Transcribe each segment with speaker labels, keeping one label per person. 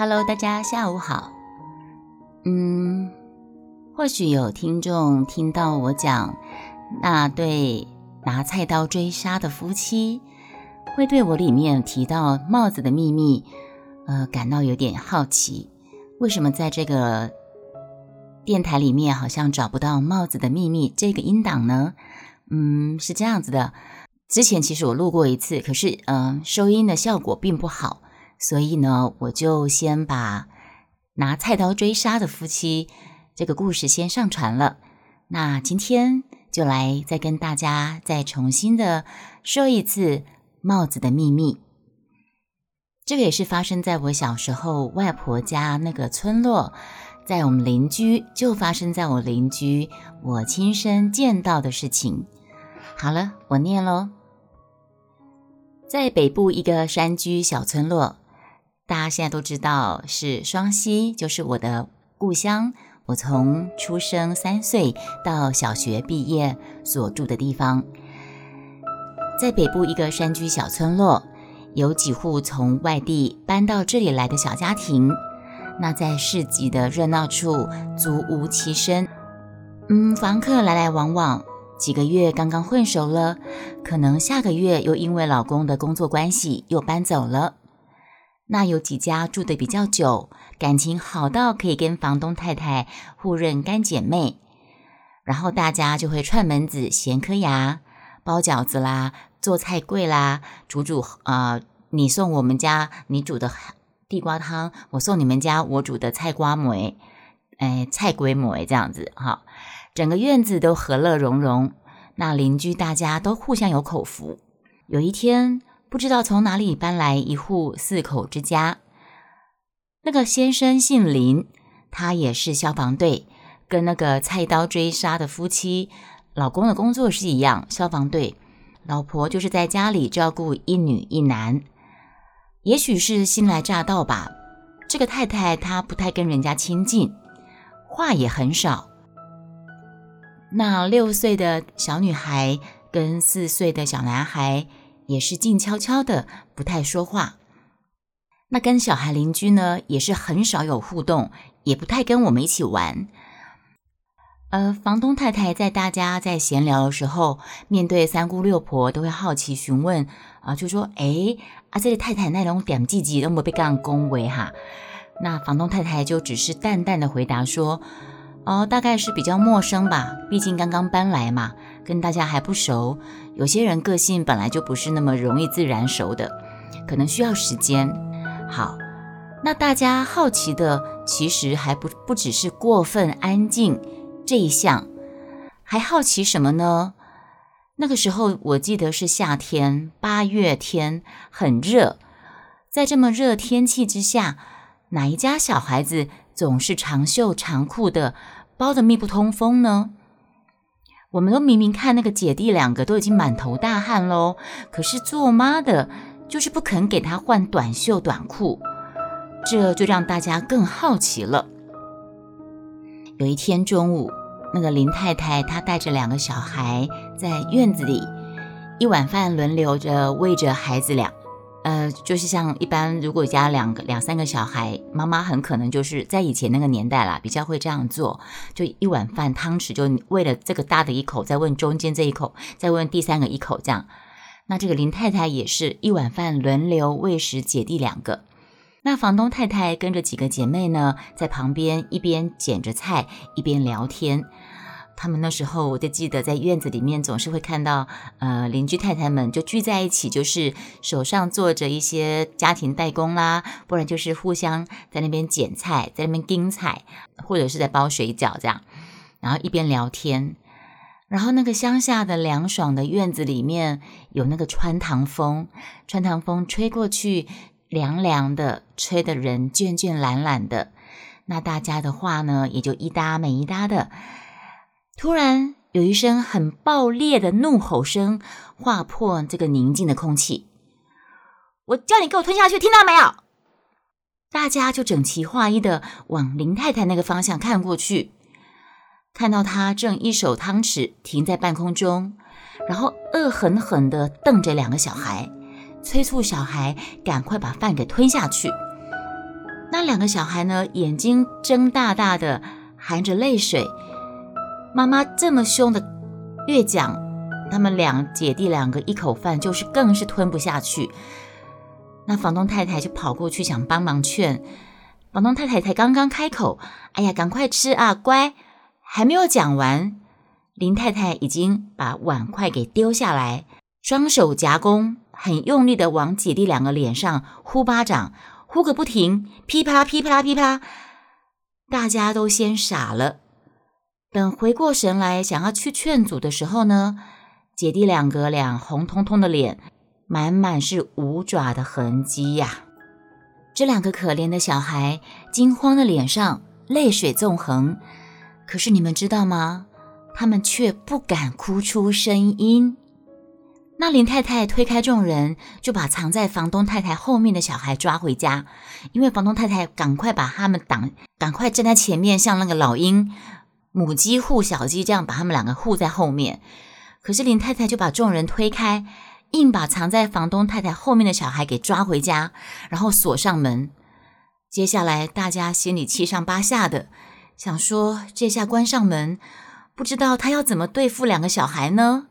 Speaker 1: Hello，大家下午好。嗯，或许有听众听到我讲那对拿菜刀追杀的夫妻，会对我里面提到帽子的秘密，呃，感到有点好奇。为什么在这个电台里面好像找不到帽子的秘密这个音档呢？嗯，是这样子的。之前其实我录过一次，可是嗯，收音的效果并不好。所以呢，我就先把拿菜刀追杀的夫妻这个故事先上传了。那今天就来再跟大家再重新的说一次帽子的秘密。这个也是发生在我小时候外婆家那个村落，在我们邻居就发生在我邻居我亲身见到的事情。好了，我念喽，在北部一个山居小村落。大家现在都知道是双溪，就是我的故乡。我从出生三岁到小学毕业所住的地方，在北部一个山居小村落，有几户从外地搬到这里来的小家庭。那在市集的热闹处，租屋栖身。嗯，房客来来往往，几个月刚刚混熟了，可能下个月又因为老公的工作关系又搬走了。那有几家住的比较久，感情好到可以跟房东太太互认干姐妹，然后大家就会串门子闲颗牙，包饺子啦，做菜柜啦，煮煮啊，你送我们家你煮的地瓜汤，我送你们家我煮的菜瓜梅，哎，菜龟梅这样子哈，整个院子都和乐融融，那邻居大家都互相有口福。有一天。不知道从哪里搬来一户四口之家，那个先生姓林，他也是消防队，跟那个菜刀追杀的夫妻老公的工作是一样，消防队，老婆就是在家里照顾一女一男。也许是新来乍到吧，这个太太她不太跟人家亲近，话也很少。那六岁的小女孩跟四岁的小男孩。也是静悄悄的，不太说话。那跟小孩邻居呢，也是很少有互动，也不太跟我们一起玩。呃，房东太太在大家在闲聊的时候，面对三姑六婆，都会好奇询问啊，就说：“哎，啊，这个太太那种点积极都没被干恭维哈。”那房东太太就只是淡淡的回答说：“哦，大概是比较陌生吧，毕竟刚刚搬来嘛。”跟大家还不熟，有些人个性本来就不是那么容易自然熟的，可能需要时间。好，那大家好奇的其实还不不只是过分安静这一项，还好奇什么呢？那个时候我记得是夏天，八月天很热，在这么热天气之下，哪一家小孩子总是长袖长裤的，包的密不通风呢？我们都明明看那个姐弟两个都已经满头大汗喽，可是做妈的就是不肯给他换短袖短裤，这就让大家更好奇了。有一天中午，那个林太太她带着两个小孩在院子里，一碗饭轮流着喂着孩子俩。呃，就是像一般，如果家两个两三个小孩，妈妈很可能就是在以前那个年代啦，比较会这样做，就一碗饭汤匙，就为了这个大的一口，再问中间这一口，再问第三个一口这样。那这个林太太也是一碗饭轮流喂食姐弟两个，那房东太太跟着几个姐妹呢，在旁边一边捡着菜，一边聊天。他们那时候，我就记得在院子里面总是会看到，呃，邻居太太们就聚在一起，就是手上做着一些家庭代工啦，不然就是互相在那边剪菜，在那边盯菜，或者是在包水饺这样，然后一边聊天。然后那个乡下的凉爽的院子里面有那个穿堂风，穿堂风吹过去，凉凉的，吹的人倦倦懒懒的。那大家的话呢，也就一搭没一搭的。突然有一声很爆裂的怒吼声划破这个宁静的空气，我叫你给我吞下去，听到没有？大家就整齐划一的往林太太那个方向看过去，看到她正一手汤匙停在半空中，然后恶狠狠的瞪着两个小孩，催促小孩赶快把饭给吞下去。那那两个小孩呢，眼睛睁大大的，含着泪水。妈妈这么凶的越讲，他们两姐弟两个一口饭就是更是吞不下去。那房东太太就跑过去想帮忙劝，房东太太才刚刚开口：“哎呀，赶快吃啊，乖！”还没有讲完，林太太已经把碗筷给丢下来，双手夹弓，很用力的往姐弟两个脸上呼巴掌，呼个不停，噼啪噼啪噼啪，大家都先傻了。等回过神来，想要去劝阻的时候呢，姐弟两个脸红彤彤的脸，满满是五爪的痕迹呀。这两个可怜的小孩，惊慌的脸上泪水纵横。可是你们知道吗？他们却不敢哭出声音。那林太太推开众人，就把藏在房东太太后面的小孩抓回家，因为房东太太赶快把他们挡，赶快站在前面，像那个老鹰。母鸡护小鸡，这样把他们两个护在后面。可是林太太就把众人推开，硬把藏在房东太太后面的小孩给抓回家，然后锁上门。接下来大家心里七上八下的，想说这下关上门，不知道他要怎么对付两个小孩呢？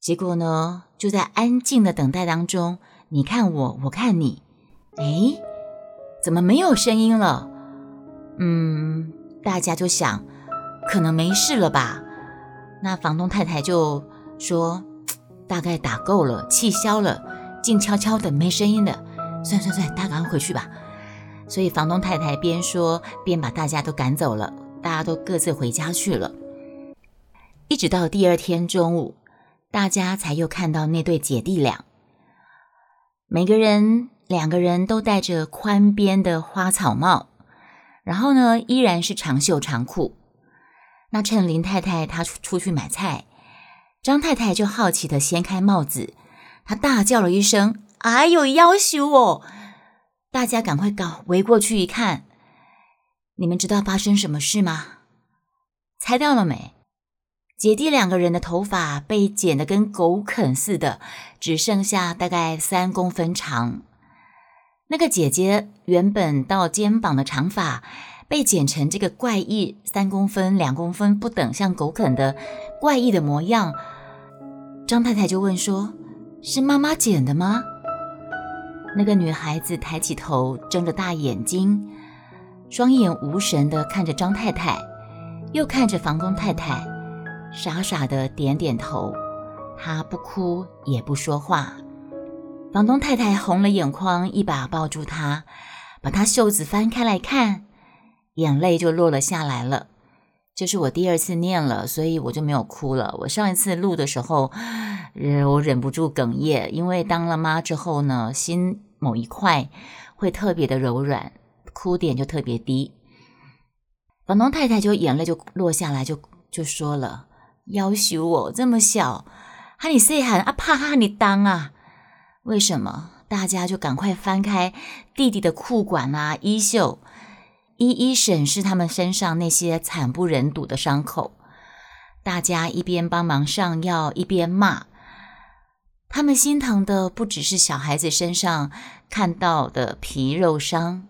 Speaker 1: 结果呢，就在安静的等待当中，你看我，我看你，哎，怎么没有声音了？嗯。大家就想，可能没事了吧？那房东太太就说，大概打够了，气消了，静悄悄的，没声音的。算算算，大家赶快回去吧。所以房东太太边说边把大家都赶走了，大家都各自回家去了。一直到第二天中午，大家才又看到那对姐弟俩，每个人两个人都戴着宽边的花草帽。然后呢，依然是长袖长裤。那趁林太太她出出去买菜，张太太就好奇的掀开帽子，她大叫了一声：“哎呦，要羞哦！”大家赶快搞围过去一看，你们知道发生什么事吗？猜到了没？姐弟两个人的头发被剪得跟狗啃似的，只剩下大概三公分长。那个姐姐原本到肩膀的长发，被剪成这个怪异三公分、两公分不等，像狗啃的怪异的模样。张太太就问说：“是妈妈剪的吗？”那个女孩子抬起头，睁着大眼睛，双眼无神的看着张太太，又看着房东太太，傻傻的点点头。她不哭也不说话。房东太太红了眼眶，一把抱住他，把他袖子翻开来看，眼泪就落了下来了。这是我第二次念了，所以我就没有哭了。我上一次录的时候，我忍不住哽咽，因为当了妈之后呢，心某一块会特别的柔软，哭点就特别低。房东太太就眼泪就落下来，就就说了：“要求我这么小，喊你细喊啊，怕喊你当啊。”为什么大家就赶快翻开弟弟的裤管啊、衣袖，一一审视他们身上那些惨不忍睹的伤口？大家一边帮忙上药，一边骂。他们心疼的不只是小孩子身上看到的皮肉伤，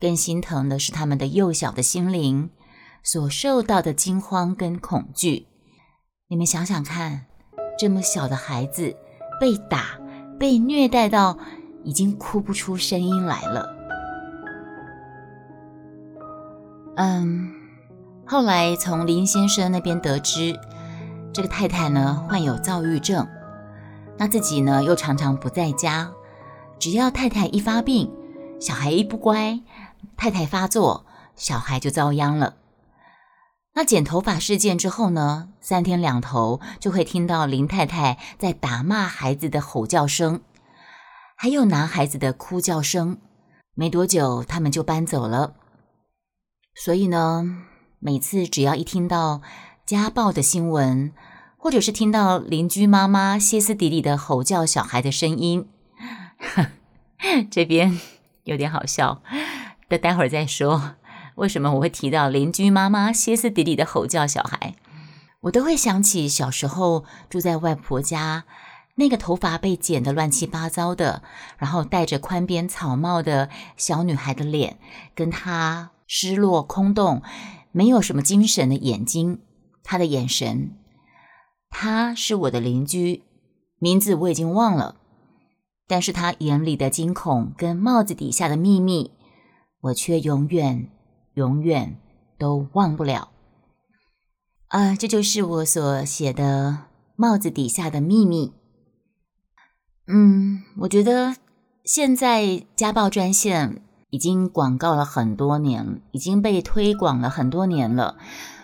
Speaker 1: 更心疼的是他们的幼小的心灵所受到的惊慌跟恐惧。你们想想看，这么小的孩子被打。被虐待到已经哭不出声音来了。嗯，后来从林先生那边得知，这个太太呢患有躁郁症，那自己呢又常常不在家，只要太太一发病，小孩一不乖，太太发作，小孩就遭殃了。那剪头发事件之后呢？三天两头就会听到林太太在打骂孩子的吼叫声，还有男孩子的哭叫声。没多久，他们就搬走了。所以呢，每次只要一听到家暴的新闻，或者是听到邻居妈妈歇斯底里的吼叫小孩的声音，这边有点好笑，等待会儿再说。为什么我会提到邻居妈妈歇斯底里的吼叫小孩？我都会想起小时候住在外婆家，那个头发被剪得乱七八糟的，然后戴着宽边草帽的小女孩的脸，跟她失落、空洞、没有什么精神的眼睛，她的眼神。她是我的邻居，名字我已经忘了，但是她眼里的惊恐跟帽子底下的秘密，我却永远、永远都忘不了。啊，这就是我所写的《帽子底下的秘密》。嗯，我觉得现在家暴专线已经广告了很多年，已经被推广了很多年了。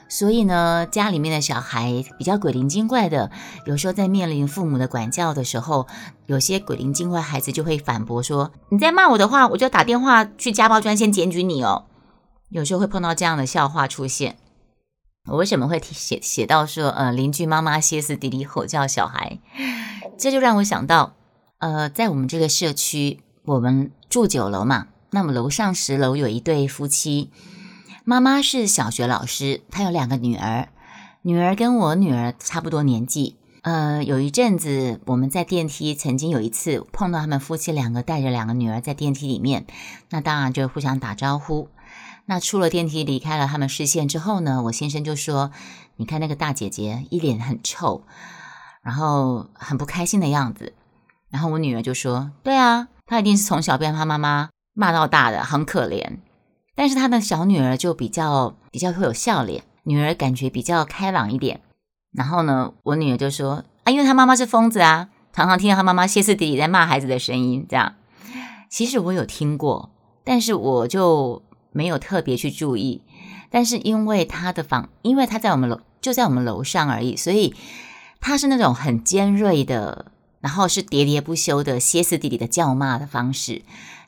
Speaker 1: 所以呢，家里面的小孩比较鬼灵精怪的，有时候在面临父母的管教的时候，有些鬼灵精怪孩子就会反驳说：“你在骂我的话，我就打电话去家暴专线检举你哦。”有时候会碰到这样的笑话出现。我为什么会写写到说，呃，邻居妈妈歇斯底里吼叫小孩？这就让我想到。呃，在我们这个社区，我们住九楼嘛。那么楼上十楼有一对夫妻，妈妈是小学老师，她有两个女儿，女儿跟我女儿差不多年纪。呃，有一阵子我们在电梯，曾经有一次碰到他们夫妻两个带着两个女儿在电梯里面，那当然就互相打招呼。那出了电梯离开了他们视线之后呢，我先生就说：“你看那个大姐姐一脸很臭，然后很不开心的样子。”然后我女儿就说：“对啊，她一定是从小被她妈妈骂到大的，很可怜。但是她的小女儿就比较比较会有笑脸，女儿感觉比较开朗一点。然后呢，我女儿就说：啊，因为她妈妈是疯子啊，常常听到她妈妈歇斯底里在骂孩子的声音。这样，其实我有听过，但是我就没有特别去注意。但是因为他的房，因为他在我们楼就在我们楼上而已，所以他是那种很尖锐的。”然后是喋喋不休的歇斯底里的叫骂的方式，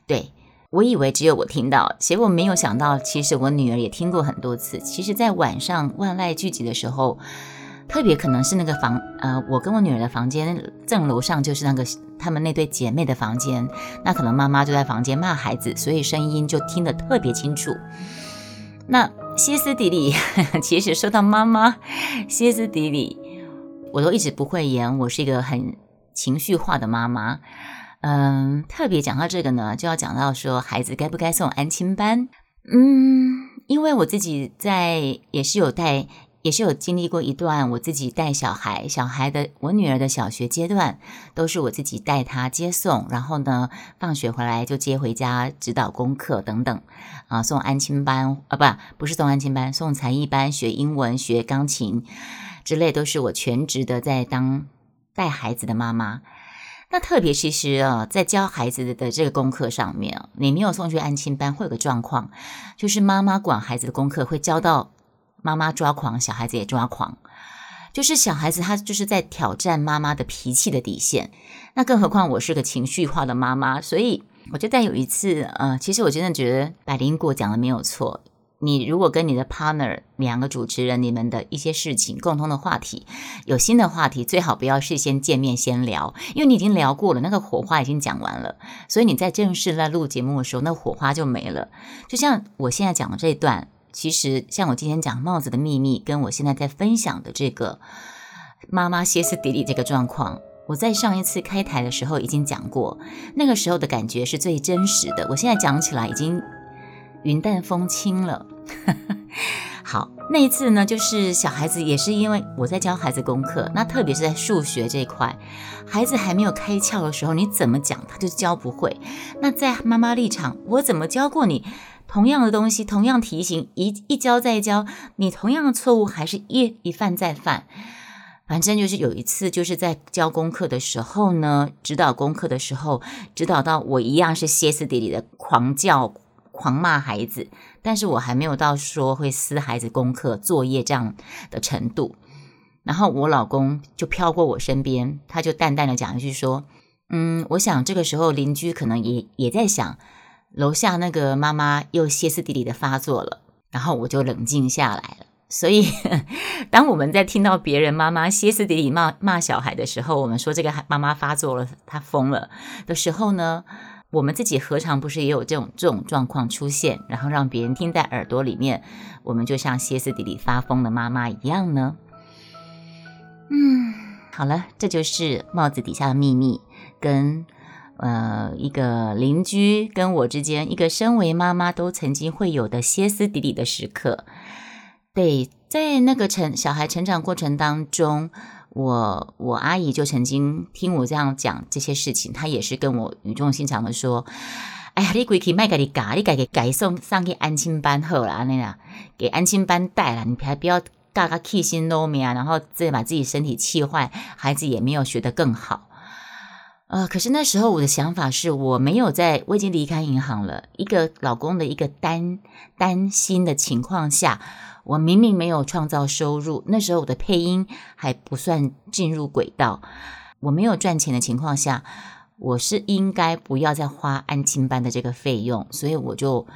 Speaker 1: 对我以为只有我听到，结果没有想到，其实我女儿也听过很多次。其实，在晚上万籁俱寂的时候，特别可能是那个房，呃，我跟我女儿的房间正楼上就是那个他们那对姐妹的房间，那可能妈妈就在房间骂孩子，所以声音就听得特别清楚。那歇斯底里，其实说到妈妈歇斯底里，我都一直不会演，我是一个很。情绪化的妈妈，嗯，特别讲到这个呢，就要讲到说孩子该不该送安亲班。嗯，因为我自己在也是有带，也是有经历过一段我自己带小孩，小孩的我女儿的小学阶段，都是我自己带她接送，然后呢，放学回来就接回家指导功课等等，啊，送安亲班啊，不，不是送安亲班，送才艺班，学英文、学钢琴之类，都是我全职的在当。带孩子的妈妈，那特别其实啊，在教孩子的这个功课上面你没有送去安亲班，会有个状况，就是妈妈管孩子的功课会教到妈妈抓狂，小孩子也抓狂，就是小孩子他就是在挑战妈妈的脾气的底线。那更何况我是个情绪化的妈妈，所以我就在有一次，呃，其实我真的觉得百灵果讲的没有错。你如果跟你的 partner 两个主持人，你们的一些事情共同的话题，有新的话题，最好不要事先见面先聊，因为你已经聊过了，那个火花已经讲完了，所以你在正式在录节目的时候，那火花就没了。就像我现在讲的这段，其实像我今天讲帽子的秘密，跟我现在在分享的这个妈妈歇斯底里这个状况，我在上一次开台的时候已经讲过，那个时候的感觉是最真实的。我现在讲起来已经。云淡风轻了。好，那一次呢，就是小孩子也是因为我在教孩子功课，那特别是在数学这一块，孩子还没有开窍的时候，你怎么讲他就教不会。那在妈妈立场，我怎么教过你，同样的东西，同样题型，一一教再教，你同样的错误还是一一犯再犯。反正就是有一次，就是在教功课的时候呢，指导功课的时候，指导到我一样是歇斯底里的狂叫。狂骂孩子，但是我还没有到说会撕孩子功课作业这样的程度。然后我老公就飘过我身边，他就淡淡的讲一句说：“嗯，我想这个时候邻居可能也也在想，楼下那个妈妈又歇斯底里的发作了。”然后我就冷静下来了。所以，当我们在听到别人妈妈歇斯底里骂骂小孩的时候，我们说这个妈妈发作了，她疯了的时候呢？我们自己何尝不是也有这种这种状况出现，然后让别人听在耳朵里面，我们就像歇斯底里发疯的妈妈一样呢？嗯，好了，这就是帽子底下的秘密，跟呃一个邻居跟我之间，一个身为妈妈都曾经会有的歇斯底里的时刻。对，在那个成小孩成长过程当中，我我阿姨就曾经听我这样讲这些事情，她也是跟我语重心长的说：“哎呀，你归去卖给你嘎，你改给改送上去安亲班好了，那样给安亲班带了，你还不要。”大家气心都没啊，然后再把自己身体气坏，孩子也没有学得更好。呃，可是那时候我的想法是我没有在，我已经离开银行了，一个老公的一个担担心的情况下，我明明没有创造收入，那时候我的配音还不算进入轨道，我没有赚钱的情况下，我是应该不要再花安亲班的这个费用，所以我就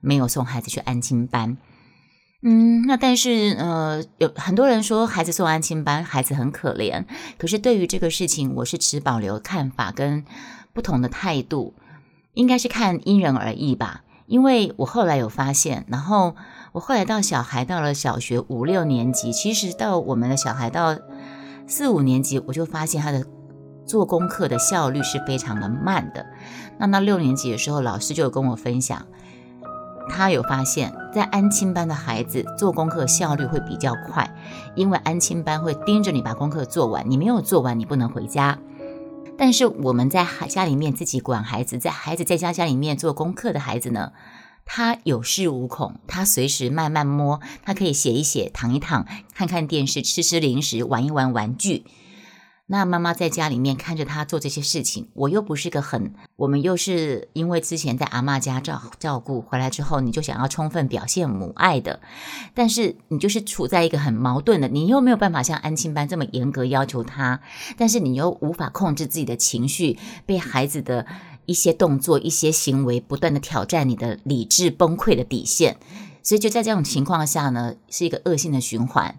Speaker 1: 没有送孩子去安亲班。嗯，那但是呃，有很多人说孩子送安亲班，孩子很可怜。可是对于这个事情，我是持保留看法跟不同的态度，应该是看因人而异吧。因为我后来有发现，然后我后来到小孩到了小学五六年级，其实到我们的小孩到四五年级，我就发现他的做功课的效率是非常的慢的。那到六年级的时候，老师就有跟我分享。他有发现，在安亲班的孩子做功课效率会比较快，因为安亲班会盯着你把功课做完，你没有做完你不能回家。但是我们在家里面自己管孩子，在孩子在家家里面做功课的孩子呢，他有恃无恐，他随时慢慢摸，他可以写一写，躺一躺，看看电视，吃吃零食，玩一玩玩具。那妈妈在家里面看着他做这些事情，我又不是个很，我们又是因为之前在阿妈家照照顾回来之后，你就想要充分表现母爱的，但是你就是处在一个很矛盾的，你又没有办法像安亲班这么严格要求他，但是你又无法控制自己的情绪，被孩子的一些动作、一些行为不断的挑战你的理智崩溃的底线，所以就在这种情况下呢，是一个恶性的循环，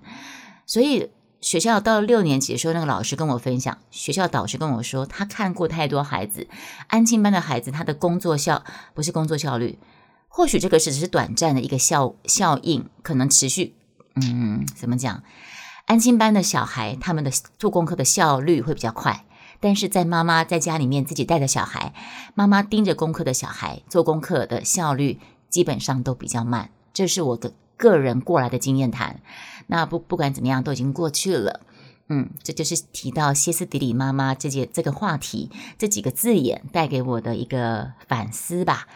Speaker 1: 所以。学校到六年级的时候，那个老师跟我分享，学校导师跟我说，他看过太多孩子，安静班的孩子，他的工作效不是工作效率，或许这个是只是短暂的一个效效应，可能持续，嗯，怎么讲？安静班的小孩，他们的做功课的效率会比较快，但是在妈妈在家里面自己带着小孩，妈妈盯着功课的小孩做功课的效率基本上都比较慢，这是我的个人过来的经验谈。那不不管怎么样，都已经过去了。嗯，这就是提到歇斯底里妈妈这件这个话题，这几个字眼带给我的一个反思吧。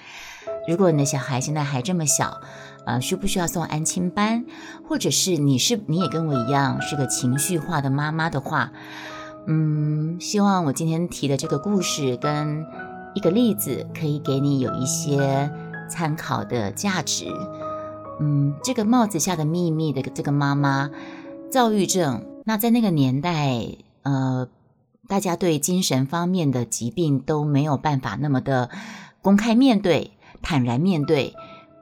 Speaker 1: 如果你的小孩现在还这么小，呃，需不需要送安亲班？或者是你是你也跟我一样是个情绪化的妈妈的话，嗯，希望我今天提的这个故事跟一个例子，可以给你有一些参考的价值。嗯，这个帽子下的秘密的这个妈妈，躁郁症。那在那个年代，呃，大家对精神方面的疾病都没有办法那么的公开面对、坦然面对、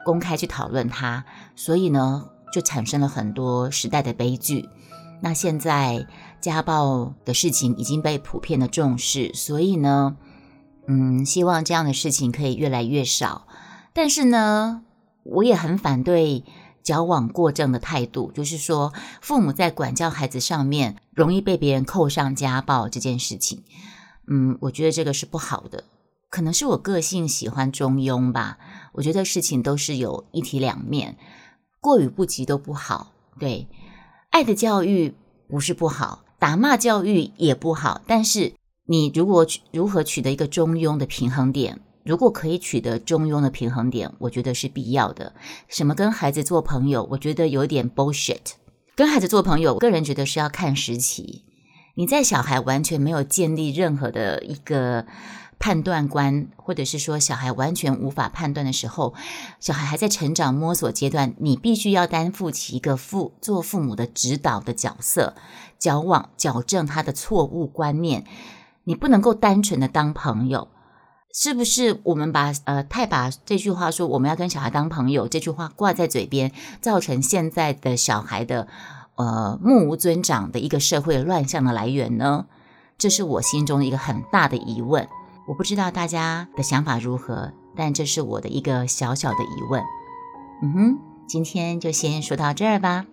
Speaker 1: 公开去讨论它，所以呢，就产生了很多时代的悲剧。那现在家暴的事情已经被普遍的重视，所以呢，嗯，希望这样的事情可以越来越少。但是呢，我也很反对矫枉过正的态度，就是说，父母在管教孩子上面容易被别人扣上家暴这件事情。嗯，我觉得这个是不好的。可能是我个性喜欢中庸吧。我觉得事情都是有一体两面，过与不及都不好。对，爱的教育不是不好，打骂教育也不好。但是你如果如何取得一个中庸的平衡点？如果可以取得中庸的平衡点，我觉得是必要的。什么跟孩子做朋友，我觉得有点 bullshit。跟孩子做朋友，我个人觉得是要看时期。你在小孩完全没有建立任何的一个判断观，或者是说小孩完全无法判断的时候，小孩还在成长摸索阶段，你必须要担负起一个父做父母的指导的角色，矫枉矫正他的错误观念。你不能够单纯的当朋友。是不是我们把呃太把这句话说我们要跟小孩当朋友这句话挂在嘴边，造成现在的小孩的呃目无尊长的一个社会乱象的来源呢？这是我心中一个很大的疑问。我不知道大家的想法如何，但这是我的一个小小的疑问。嗯哼，今天就先说到这儿吧。